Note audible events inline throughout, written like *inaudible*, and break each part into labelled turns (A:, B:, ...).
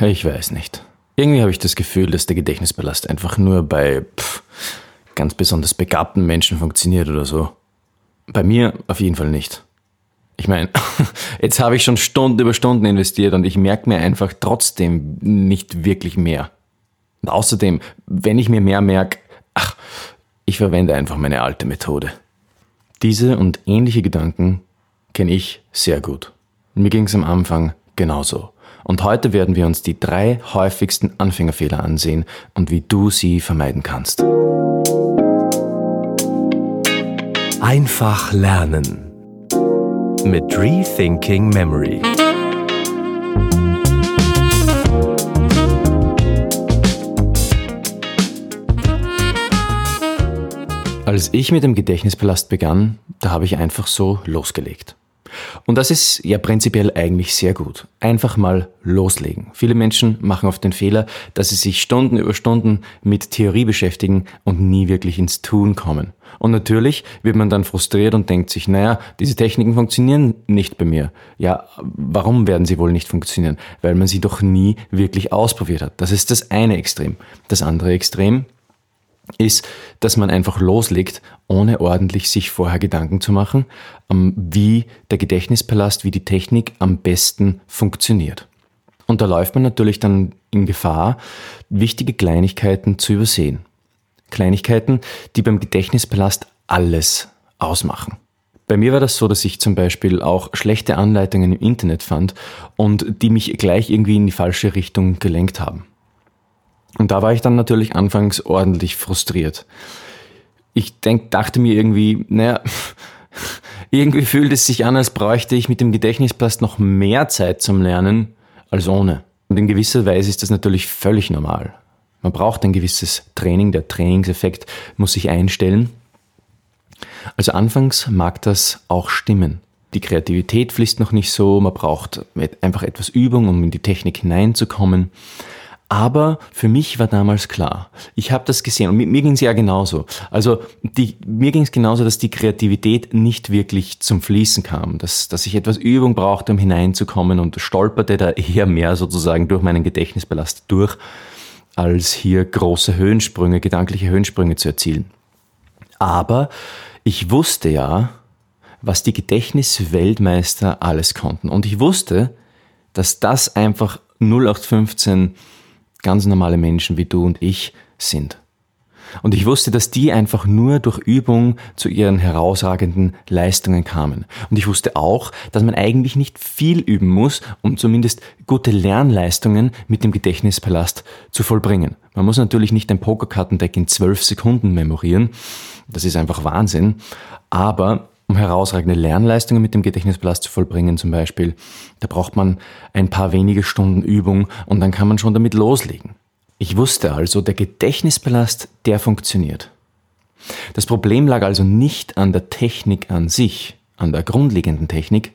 A: Ich weiß nicht. Irgendwie habe ich das Gefühl, dass der Gedächtnisballast einfach nur bei pff, ganz besonders begabten Menschen funktioniert oder so. Bei mir auf jeden Fall nicht. Ich meine, *laughs* jetzt habe ich schon Stunden über Stunden investiert und ich merke mir einfach trotzdem nicht wirklich mehr. Und außerdem, wenn ich mir mehr merke, ach, ich verwende einfach meine alte Methode. Diese und ähnliche Gedanken kenne ich sehr gut. Mir ging es am Anfang genauso. Und heute werden wir uns die drei häufigsten Anfängerfehler ansehen und wie du sie vermeiden kannst.
B: Einfach lernen mit Rethinking Memory.
A: Als ich mit dem Gedächtnispalast begann, da habe ich einfach so losgelegt. Und das ist ja prinzipiell eigentlich sehr gut. Einfach mal loslegen. Viele Menschen machen oft den Fehler, dass sie sich Stunden über Stunden mit Theorie beschäftigen und nie wirklich ins Tun kommen. Und natürlich wird man dann frustriert und denkt sich, naja, diese Techniken funktionieren nicht bei mir. Ja, warum werden sie wohl nicht funktionieren? Weil man sie doch nie wirklich ausprobiert hat. Das ist das eine Extrem. Das andere Extrem ist, dass man einfach loslegt, ohne ordentlich sich vorher Gedanken zu machen, ähm, wie der Gedächtnispalast, wie die Technik am besten funktioniert. Und da läuft man natürlich dann in Gefahr, wichtige Kleinigkeiten zu übersehen. Kleinigkeiten, die beim Gedächtnispalast alles ausmachen. Bei mir war das so, dass ich zum Beispiel auch schlechte Anleitungen im Internet fand und die mich gleich irgendwie in die falsche Richtung gelenkt haben. Und da war ich dann natürlich anfangs ordentlich frustriert. Ich denk, dachte mir irgendwie, naja, *laughs* irgendwie fühlt es sich an, als bräuchte ich mit dem Gedächtnisplast noch mehr Zeit zum Lernen als ohne. Und in gewisser Weise ist das natürlich völlig normal. Man braucht ein gewisses Training, der Trainingseffekt muss sich einstellen. Also anfangs mag das auch stimmen. Die Kreativität fließt noch nicht so, man braucht einfach etwas Übung, um in die Technik hineinzukommen. Aber für mich war damals klar, ich habe das gesehen und mir, mir ging es ja genauso. Also die, mir ging es genauso, dass die Kreativität nicht wirklich zum Fließen kam, dass, dass ich etwas Übung brauchte, um hineinzukommen und stolperte da eher mehr sozusagen durch meinen Gedächtnisballast durch, als hier große Höhensprünge, gedankliche Höhensprünge zu erzielen. Aber ich wusste ja, was die Gedächtnisweltmeister alles konnten. Und ich wusste, dass das einfach 0815 ganz normale Menschen wie du und ich sind. Und ich wusste, dass die einfach nur durch Übung zu ihren herausragenden Leistungen kamen. Und ich wusste auch, dass man eigentlich nicht viel üben muss, um zumindest gute Lernleistungen mit dem Gedächtnispalast zu vollbringen. Man muss natürlich nicht ein Pokerkartendeck in zwölf Sekunden memorieren. Das ist einfach Wahnsinn. Aber um herausragende Lernleistungen mit dem Gedächtnispalast zu vollbringen zum Beispiel, da braucht man ein paar wenige Stunden Übung und dann kann man schon damit loslegen. Ich wusste also, der Gedächtnispalast, der funktioniert. Das Problem lag also nicht an der Technik an sich, an der grundlegenden Technik,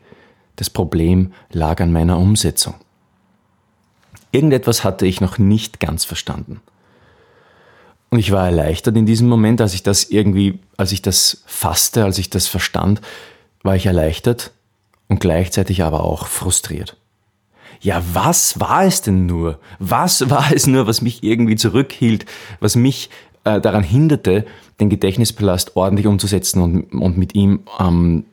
A: das Problem lag an meiner Umsetzung. Irgendetwas hatte ich noch nicht ganz verstanden. Und ich war erleichtert in diesem Moment, als ich das irgendwie, als ich das fasste, als ich das verstand, war ich erleichtert und gleichzeitig aber auch frustriert. Ja, was war es denn nur? Was war es nur, was mich irgendwie zurückhielt, was mich äh, daran hinderte, den Gedächtnispalast ordentlich umzusetzen und, und mit ihm ähm,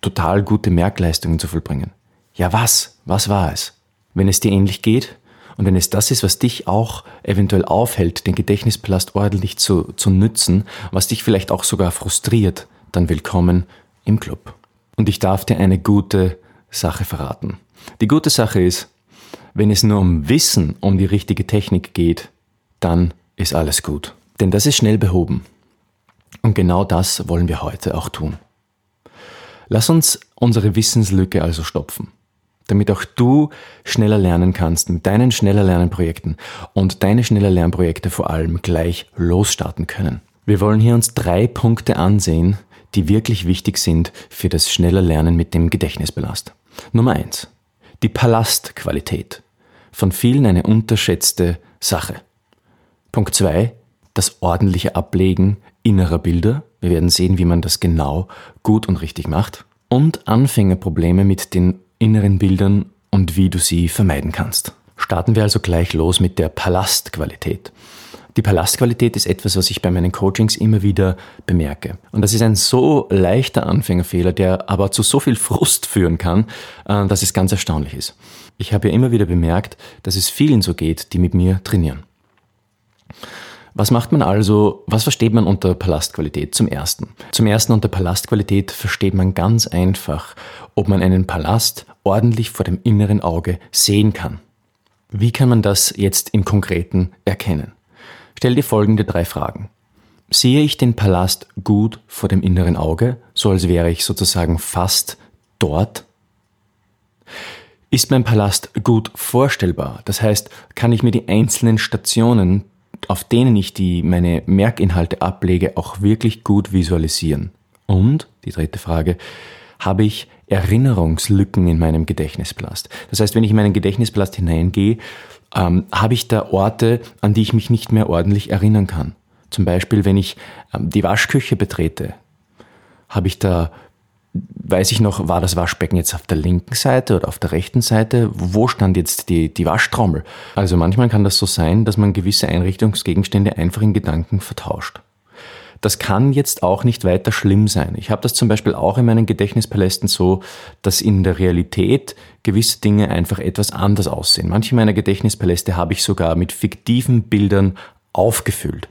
A: total gute Merkleistungen zu vollbringen? Ja, was? Was war es? Wenn es dir ähnlich geht, und wenn es das ist, was dich auch eventuell aufhält, den Gedächtnispalast ordentlich zu, zu nützen, was dich vielleicht auch sogar frustriert, dann willkommen im Club. Und ich darf dir eine gute Sache verraten. Die gute Sache ist, wenn es nur um Wissen um die richtige Technik geht, dann ist alles gut. Denn das ist schnell behoben. Und genau das wollen wir heute auch tun. Lass uns unsere Wissenslücke also stopfen damit auch du schneller lernen kannst mit deinen schneller Lernprojekten und deine schneller Lernprojekte vor allem gleich losstarten können. Wir wollen hier uns drei Punkte ansehen, die wirklich wichtig sind für das schneller Lernen mit dem Gedächtnisbelast. Nummer eins: Die Palastqualität. Von vielen eine unterschätzte Sache. Punkt zwei: Das ordentliche Ablegen innerer Bilder. Wir werden sehen, wie man das genau gut und richtig macht. Und Anfängerprobleme mit den inneren Bildern und wie du sie vermeiden kannst. Starten wir also gleich los mit der Palastqualität. Die Palastqualität ist etwas, was ich bei meinen Coachings immer wieder bemerke. Und das ist ein so leichter Anfängerfehler, der aber zu so viel Frust führen kann, äh, dass es ganz erstaunlich ist. Ich habe ja immer wieder bemerkt, dass es vielen so geht, die mit mir trainieren. Was macht man also, was versteht man unter Palastqualität? Zum ersten. Zum ersten unter Palastqualität versteht man ganz einfach, ob man einen Palast ordentlich vor dem inneren Auge sehen kann. Wie kann man das jetzt im Konkreten erkennen? Stell dir folgende drei Fragen. Sehe ich den Palast gut vor dem inneren Auge, so als wäre ich sozusagen fast dort? Ist mein Palast gut vorstellbar? Das heißt, kann ich mir die einzelnen Stationen, auf denen ich die, meine Merkinhalte ablege, auch wirklich gut visualisieren? Und, die dritte Frage, habe ich Erinnerungslücken in meinem Gedächtnispalast? Das heißt, wenn ich in meinen Gedächtnispalast hineingehe, ähm, habe ich da Orte, an die ich mich nicht mehr ordentlich erinnern kann. Zum Beispiel, wenn ich ähm, die Waschküche betrete, habe ich da weiß ich noch, war das Waschbecken jetzt auf der linken Seite oder auf der rechten Seite? Wo stand jetzt die, die Waschtrommel? Also manchmal kann das so sein, dass man gewisse Einrichtungsgegenstände einfach in Gedanken vertauscht. Das kann jetzt auch nicht weiter schlimm sein. Ich habe das zum Beispiel auch in meinen Gedächtnispalästen so, dass in der Realität gewisse Dinge einfach etwas anders aussehen. Manche meiner Gedächtnispaläste habe ich sogar mit fiktiven Bildern aufgefüllt.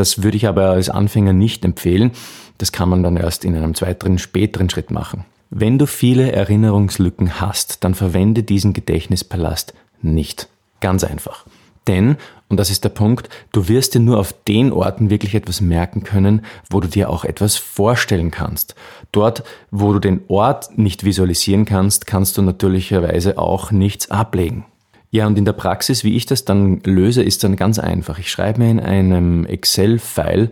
A: Das würde ich aber als Anfänger nicht empfehlen. Das kann man dann erst in einem zweiten, späteren Schritt machen. Wenn du viele Erinnerungslücken hast, dann verwende diesen Gedächtnispalast nicht. Ganz einfach. Denn, und das ist der Punkt, du wirst dir nur auf den Orten wirklich etwas merken können, wo du dir auch etwas vorstellen kannst. Dort, wo du den Ort nicht visualisieren kannst, kannst du natürlicherweise auch nichts ablegen. Ja, und in der Praxis, wie ich das dann löse, ist dann ganz einfach. Ich schreibe mir in einem Excel-File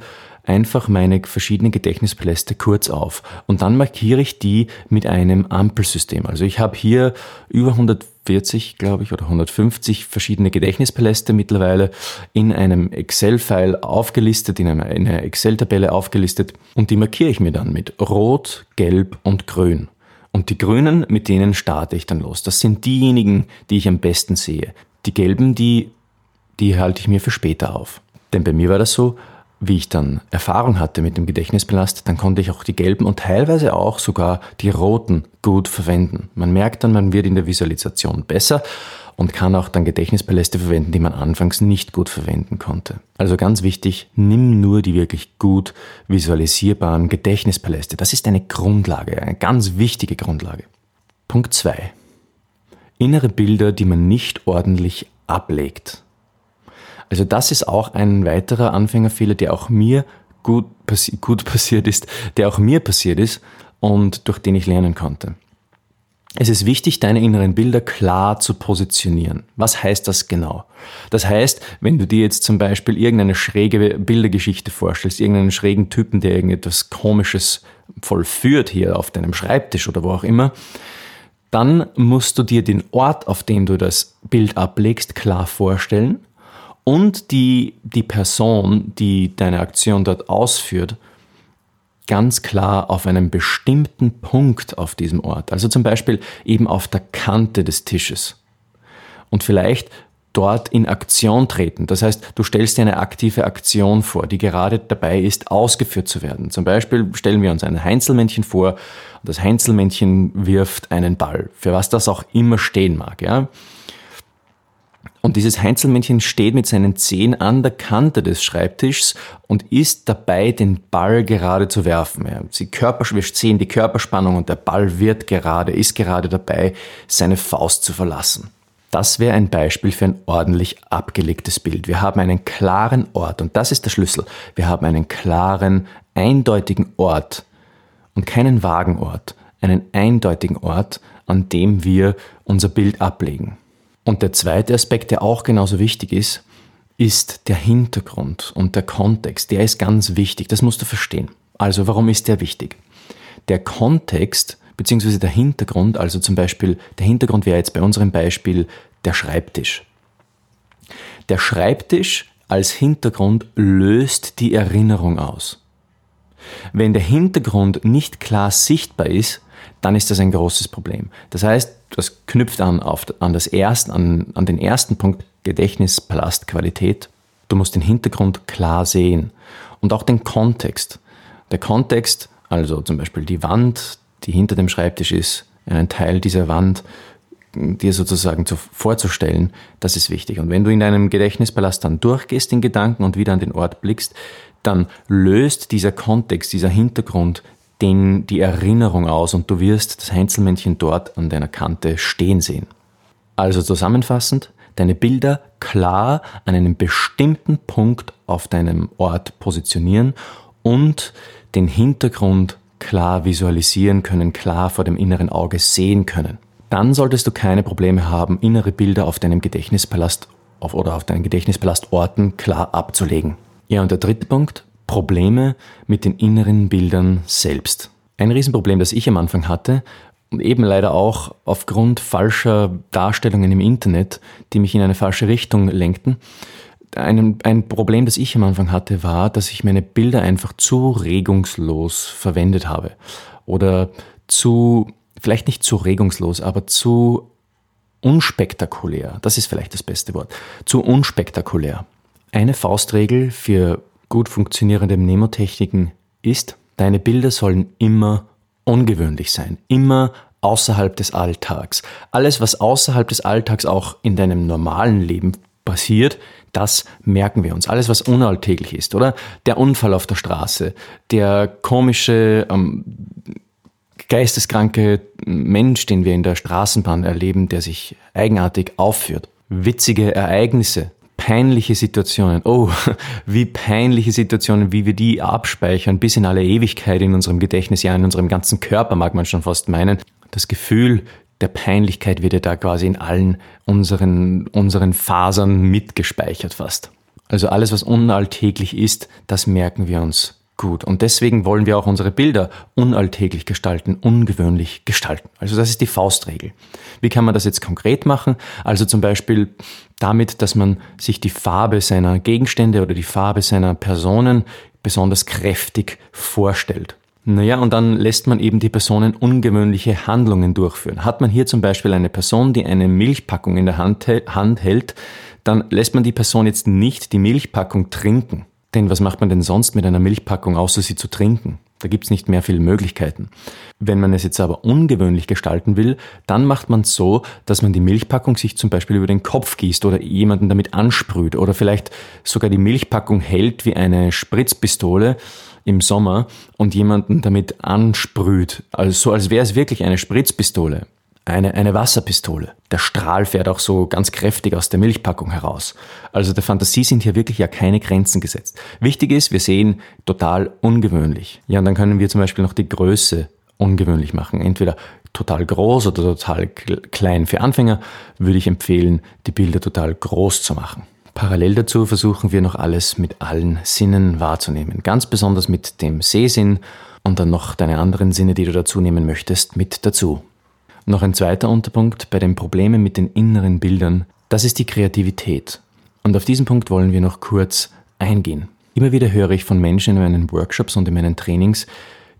A: einfach meine verschiedenen Gedächtnispaläste kurz auf und dann markiere ich die mit einem Ampelsystem. Also ich habe hier über 140, glaube ich, oder 150 verschiedene Gedächtnispaläste mittlerweile in einem Excel-File aufgelistet, in einer Excel-Tabelle aufgelistet und die markiere ich mir dann mit Rot, Gelb und Grün. Und die grünen, mit denen starte ich dann los. Das sind diejenigen, die ich am besten sehe. Die gelben, die, die halte ich mir für später auf. Denn bei mir war das so, wie ich dann Erfahrung hatte mit dem Gedächtnisbelast, dann konnte ich auch die gelben und teilweise auch sogar die roten gut verwenden. Man merkt dann, man wird in der Visualisation besser und kann auch dann Gedächtnispaläste verwenden, die man anfangs nicht gut verwenden konnte. Also ganz wichtig, nimm nur die wirklich gut visualisierbaren Gedächtnispaläste. Das ist eine Grundlage, eine ganz wichtige Grundlage. Punkt zwei: Innere Bilder, die man nicht ordentlich ablegt. Also das ist auch ein weiterer Anfängerfehler, der auch mir gut, passi gut *laughs* passiert ist, der auch mir passiert ist und durch den ich lernen konnte. Es ist wichtig, deine inneren Bilder klar zu positionieren. Was heißt das genau? Das heißt, wenn du dir jetzt zum Beispiel irgendeine schräge Bildergeschichte vorstellst, irgendeinen schrägen Typen, der irgendetwas Komisches vollführt hier auf deinem Schreibtisch oder wo auch immer, dann musst du dir den Ort, auf dem du das Bild ablegst, klar vorstellen und die, die Person, die deine Aktion dort ausführt, ganz klar auf einem bestimmten Punkt auf diesem Ort. Also zum Beispiel eben auf der Kante des Tisches. Und vielleicht dort in Aktion treten. Das heißt, du stellst dir eine aktive Aktion vor, die gerade dabei ist, ausgeführt zu werden. Zum Beispiel stellen wir uns ein Heinzelmännchen vor und das Heinzelmännchen wirft einen Ball, für was das auch immer stehen mag. Ja? Und dieses Heinzelmännchen steht mit seinen Zehen an der Kante des Schreibtischs und ist dabei, den Ball gerade zu werfen. Sie Körper, wir sehen die Körperspannung und der Ball wird gerade, ist gerade dabei, seine Faust zu verlassen. Das wäre ein Beispiel für ein ordentlich abgelegtes Bild. Wir haben einen klaren Ort und das ist der Schlüssel. Wir haben einen klaren, eindeutigen Ort und keinen vagen Ort, einen eindeutigen Ort, an dem wir unser Bild ablegen. Und der zweite Aspekt, der auch genauso wichtig ist, ist der Hintergrund und der Kontext. Der ist ganz wichtig, das musst du verstehen. Also warum ist der wichtig? Der Kontext bzw. der Hintergrund, also zum Beispiel der Hintergrund wäre jetzt bei unserem Beispiel der Schreibtisch. Der Schreibtisch als Hintergrund löst die Erinnerung aus. Wenn der Hintergrund nicht klar sichtbar ist, dann ist das ein großes Problem. Das heißt, das knüpft an, auf, an, das erst, an, an den ersten Punkt Gedächtnispalastqualität. Du musst den Hintergrund klar sehen und auch den Kontext. Der Kontext, also zum Beispiel die Wand, die hinter dem Schreibtisch ist, einen Teil dieser Wand dir sozusagen zu, vorzustellen, das ist wichtig. Und wenn du in deinem Gedächtnispalast dann durchgehst in Gedanken und wieder an den Ort blickst, dann löst dieser Kontext, dieser Hintergrund den, die Erinnerung aus und du wirst das Heinzelmännchen dort an deiner Kante stehen sehen. Also zusammenfassend, deine Bilder klar an einem bestimmten Punkt auf deinem Ort positionieren und den Hintergrund klar visualisieren können, klar vor dem inneren Auge sehen können. Dann solltest du keine Probleme haben, innere Bilder auf deinem Gedächtnispalast auf, oder auf deinen Gedächtnispalastorten klar abzulegen. Ja, und der dritte Punkt, Probleme mit den inneren Bildern selbst. Ein Riesenproblem, das ich am Anfang hatte, und eben leider auch aufgrund falscher Darstellungen im Internet, die mich in eine falsche Richtung lenkten. Ein, ein Problem, das ich am Anfang hatte, war, dass ich meine Bilder einfach zu regungslos verwendet habe. Oder zu, vielleicht nicht zu regungslos, aber zu unspektakulär. Das ist vielleicht das beste Wort. Zu unspektakulär. Eine Faustregel für gut funktionierende Mnemotechniken ist, deine Bilder sollen immer ungewöhnlich sein, immer außerhalb des Alltags. Alles, was außerhalb des Alltags auch in deinem normalen Leben passiert, das merken wir uns. Alles, was unalltäglich ist, oder? Der Unfall auf der Straße, der komische, ähm, geisteskranke Mensch, den wir in der Straßenbahn erleben, der sich eigenartig aufführt. Witzige Ereignisse, peinliche Situationen, oh, *laughs* wie peinliche Situationen, wie wir die abspeichern, bis in alle Ewigkeit in unserem Gedächtnis, ja in unserem ganzen Körper, mag man schon fast meinen. Das Gefühl der Peinlichkeit wird ja da quasi in allen unseren, unseren Fasern mitgespeichert fast. Also alles, was unalltäglich ist, das merken wir uns gut. Und deswegen wollen wir auch unsere Bilder unalltäglich gestalten, ungewöhnlich gestalten. Also das ist die Faustregel. Wie kann man das jetzt konkret machen? Also zum Beispiel damit, dass man sich die Farbe seiner Gegenstände oder die Farbe seiner Personen besonders kräftig vorstellt. Naja, und dann lässt man eben die Personen ungewöhnliche Handlungen durchführen. Hat man hier zum Beispiel eine Person, die eine Milchpackung in der Hand, Hand hält, dann lässt man die Person jetzt nicht die Milchpackung trinken. Denn was macht man denn sonst mit einer Milchpackung, außer sie zu trinken? Da gibt's nicht mehr viele Möglichkeiten. Wenn man es jetzt aber ungewöhnlich gestalten will, dann macht man es so, dass man die Milchpackung sich zum Beispiel über den Kopf gießt oder jemanden damit ansprüht oder vielleicht sogar die Milchpackung hält wie eine Spritzpistole im Sommer und jemanden damit ansprüht, also so als wäre es wirklich eine Spritzpistole eine, eine Wasserpistole. Der Strahl fährt auch so ganz kräftig aus der Milchpackung heraus. Also der Fantasie sind hier wirklich ja keine Grenzen gesetzt. Wichtig ist, wir sehen total ungewöhnlich. Ja, und dann können wir zum Beispiel noch die Größe ungewöhnlich machen. Entweder total groß oder total klein. Für Anfänger würde ich empfehlen, die Bilder total groß zu machen. Parallel dazu versuchen wir noch alles mit allen Sinnen wahrzunehmen. Ganz besonders mit dem Sehsinn und dann noch deine anderen Sinne, die du dazu nehmen möchtest, mit dazu. Noch ein zweiter Unterpunkt bei den Problemen mit den inneren Bildern, das ist die Kreativität. Und auf diesen Punkt wollen wir noch kurz eingehen. Immer wieder höre ich von Menschen in meinen Workshops und in meinen Trainings,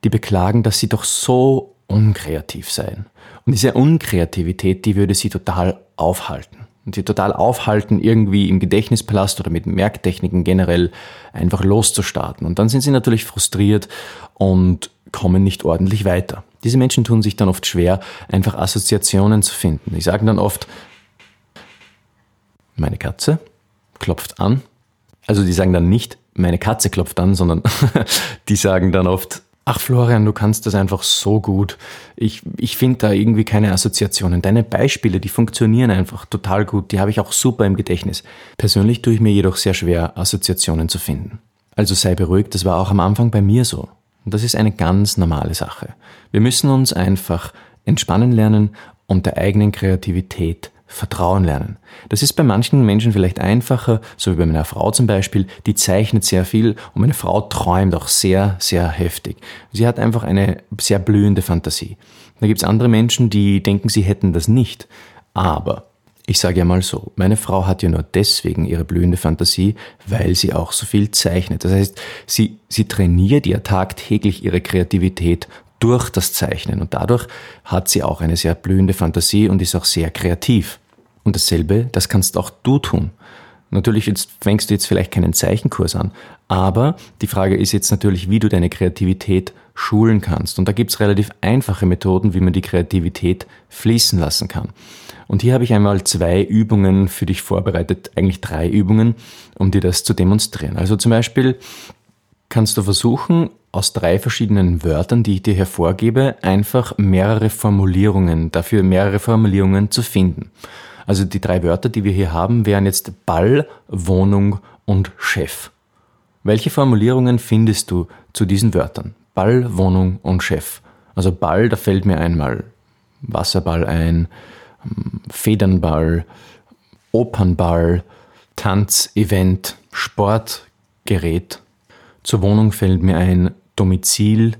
A: die beklagen, dass sie doch so unkreativ seien. Und diese Unkreativität, die würde sie total aufhalten. Und sie total aufhalten, irgendwie im Gedächtnispalast oder mit Merktechniken generell einfach loszustarten. Und dann sind sie natürlich frustriert und kommen nicht ordentlich weiter. Diese Menschen tun sich dann oft schwer, einfach Assoziationen zu finden. Die sagen dann oft, meine Katze klopft an. Also die sagen dann nicht, meine Katze klopft an, sondern *laughs* die sagen dann oft, ach Florian, du kannst das einfach so gut. Ich, ich finde da irgendwie keine Assoziationen. Deine Beispiele, die funktionieren einfach total gut. Die habe ich auch super im Gedächtnis. Persönlich tue ich mir jedoch sehr schwer, Assoziationen zu finden. Also sei beruhigt, das war auch am Anfang bei mir so. Und das ist eine ganz normale Sache. Wir müssen uns einfach entspannen lernen und der eigenen Kreativität vertrauen lernen. Das ist bei manchen Menschen vielleicht einfacher, so wie bei meiner Frau zum Beispiel, die zeichnet sehr viel und meine Frau träumt auch sehr, sehr heftig. Sie hat einfach eine sehr blühende Fantasie. Da gibt es andere Menschen, die denken, sie hätten das nicht. Aber ich sage ja mal so, meine Frau hat ja nur deswegen ihre blühende Fantasie, weil sie auch so viel zeichnet. Das heißt, sie, sie trainiert ja tagtäglich ihre Kreativität durch das Zeichnen und dadurch hat sie auch eine sehr blühende Fantasie und ist auch sehr kreativ. Und dasselbe, das kannst auch du tun. Natürlich jetzt fängst du jetzt vielleicht keinen Zeichenkurs an, aber die Frage ist jetzt natürlich, wie du deine Kreativität schulen kannst. Und da gibt's relativ einfache Methoden, wie man die Kreativität fließen lassen kann. Und hier habe ich einmal zwei Übungen für dich vorbereitet, eigentlich drei Übungen, um dir das zu demonstrieren. Also zum Beispiel kannst du versuchen, aus drei verschiedenen Wörtern, die ich dir hervorgebe, einfach mehrere Formulierungen, dafür mehrere Formulierungen zu finden. Also die drei Wörter, die wir hier haben, wären jetzt Ball, Wohnung und Chef. Welche Formulierungen findest du zu diesen Wörtern? Ball, Wohnung und Chef. Also Ball, da fällt mir einmal Wasserball ein, Federnball, Opernball, Tanzevent, Sportgerät. Zur Wohnung fällt mir ein Domizil,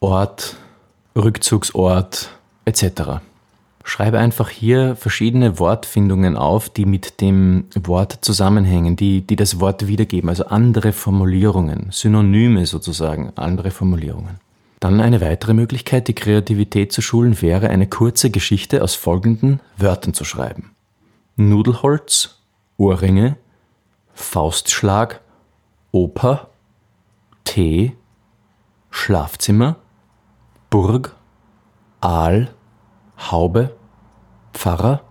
A: Ort, Rückzugsort etc. Schreibe einfach hier verschiedene Wortfindungen auf, die mit dem Wort zusammenhängen, die, die das Wort wiedergeben, also andere Formulierungen, Synonyme sozusagen, andere Formulierungen. Dann eine weitere Möglichkeit, die Kreativität zu schulen, wäre eine kurze Geschichte aus folgenden Wörtern zu schreiben. Nudelholz, Ohrringe, Faustschlag, Oper, Tee, Schlafzimmer, Burg, Aal, Haube, Pfarrer,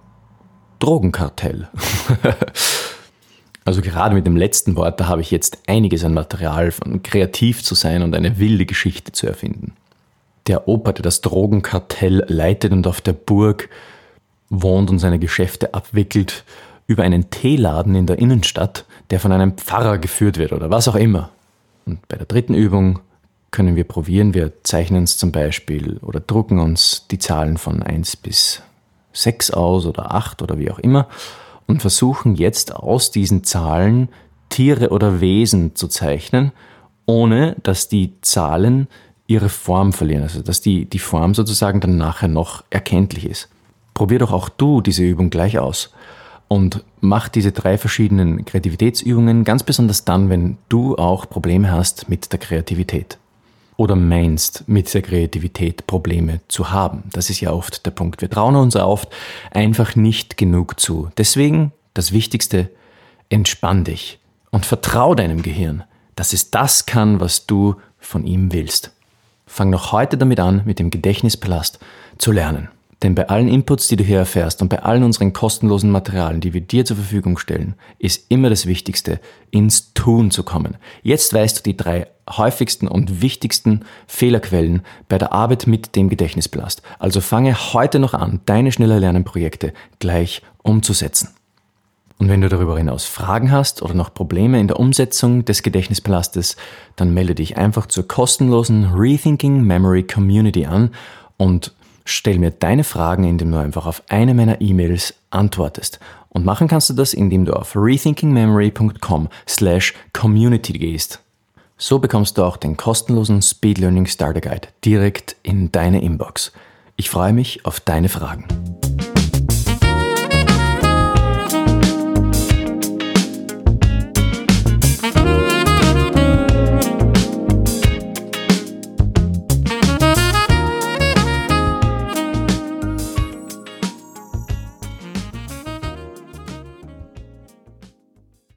A: Drogenkartell. *laughs* also gerade mit dem letzten Wort, da habe ich jetzt einiges an Material, von kreativ zu sein und eine wilde Geschichte zu erfinden. Der Opa, der das Drogenkartell leitet und auf der Burg wohnt und seine Geschäfte abwickelt, über einen Teeladen in der Innenstadt, der von einem Pfarrer geführt wird oder was auch immer. Und bei der dritten Übung können wir probieren. Wir zeichnen uns zum Beispiel oder drucken uns die Zahlen von 1 bis 6 aus oder 8 oder wie auch immer und versuchen jetzt aus diesen Zahlen Tiere oder Wesen zu zeichnen, ohne dass die Zahlen ihre Form verlieren, also dass die, die Form sozusagen dann nachher noch erkenntlich ist. Probier doch auch du diese Übung gleich aus und mach diese drei verschiedenen Kreativitätsübungen ganz besonders dann, wenn du auch Probleme hast mit der Kreativität oder meinst, mit der Kreativität Probleme zu haben. Das ist ja oft der Punkt. Wir trauen uns oft einfach nicht genug zu. Deswegen das Wichtigste, entspann dich und vertrau deinem Gehirn, dass es das kann, was du von ihm willst. Fang noch heute damit an, mit dem Gedächtnispalast zu lernen. Denn bei allen Inputs, die du hier erfährst und bei allen unseren kostenlosen Materialien, die wir dir zur Verfügung stellen, ist immer das Wichtigste, ins Tun zu kommen. Jetzt weißt du die drei häufigsten und wichtigsten Fehlerquellen bei der Arbeit mit dem Gedächtnisblast. Also fange heute noch an, deine schneller Lernenprojekte gleich umzusetzen. Und wenn du darüber hinaus Fragen hast oder noch Probleme in der Umsetzung des Gedächtnispalastes, dann melde dich einfach zur kostenlosen Rethinking Memory Community an und Stell mir deine Fragen, indem du einfach auf eine meiner E-Mails antwortest. Und machen kannst du das, indem du auf rethinkingmemory.com slash community gehst. So bekommst du auch den kostenlosen Speed Learning Starter Guide direkt in deine Inbox. Ich freue mich auf deine Fragen.